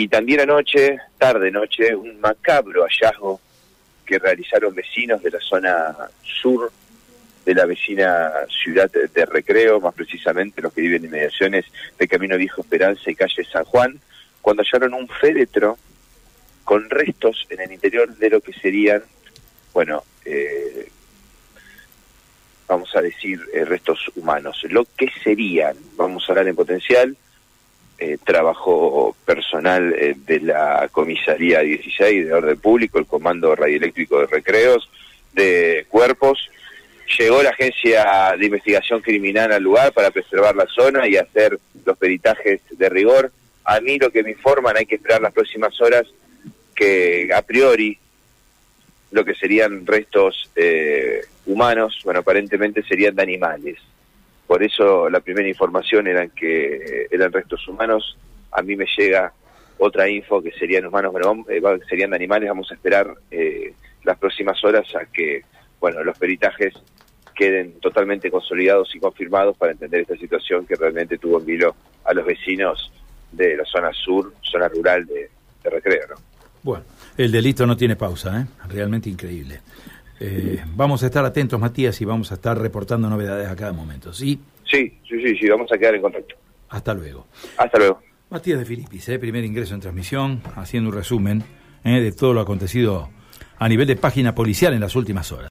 Y también anoche, tarde noche, un macabro hallazgo que realizaron vecinos de la zona sur de la vecina ciudad de Recreo, más precisamente los que viven en inmediaciones de Camino Viejo Esperanza y calle San Juan, cuando hallaron un féretro con restos en el interior de lo que serían, bueno, eh, vamos a decir, eh, restos humanos. Lo que serían, vamos a hablar en potencial, eh, trabajo personal eh, de la comisaría 16 de orden público, el comando radioeléctrico de recreos, de cuerpos. Llegó la agencia de investigación criminal al lugar para preservar la zona y hacer los peritajes de rigor. A mí lo que me informan hay que esperar las próximas horas que a priori lo que serían restos eh, humanos, bueno, aparentemente serían de animales. Por eso la primera información era que eran restos humanos. A mí me llega otra info que serían humanos, bueno, eh, serían animales. Vamos a esperar eh, las próximas horas a que, bueno, los peritajes queden totalmente consolidados y confirmados para entender esta situación que realmente tuvo en vilo a los vecinos de la zona sur, zona rural de, de Recreo, ¿no? Bueno, el delito no tiene pausa, ¿eh? Realmente increíble. Eh, vamos a estar atentos, Matías, y vamos a estar reportando novedades a cada momento, ¿sí? Sí, sí, sí, sí, vamos a quedar en contacto. Hasta luego. Hasta luego. Matías de Filipis, ¿eh? primer ingreso en transmisión, haciendo un resumen ¿eh? de todo lo acontecido a nivel de página policial en las últimas horas.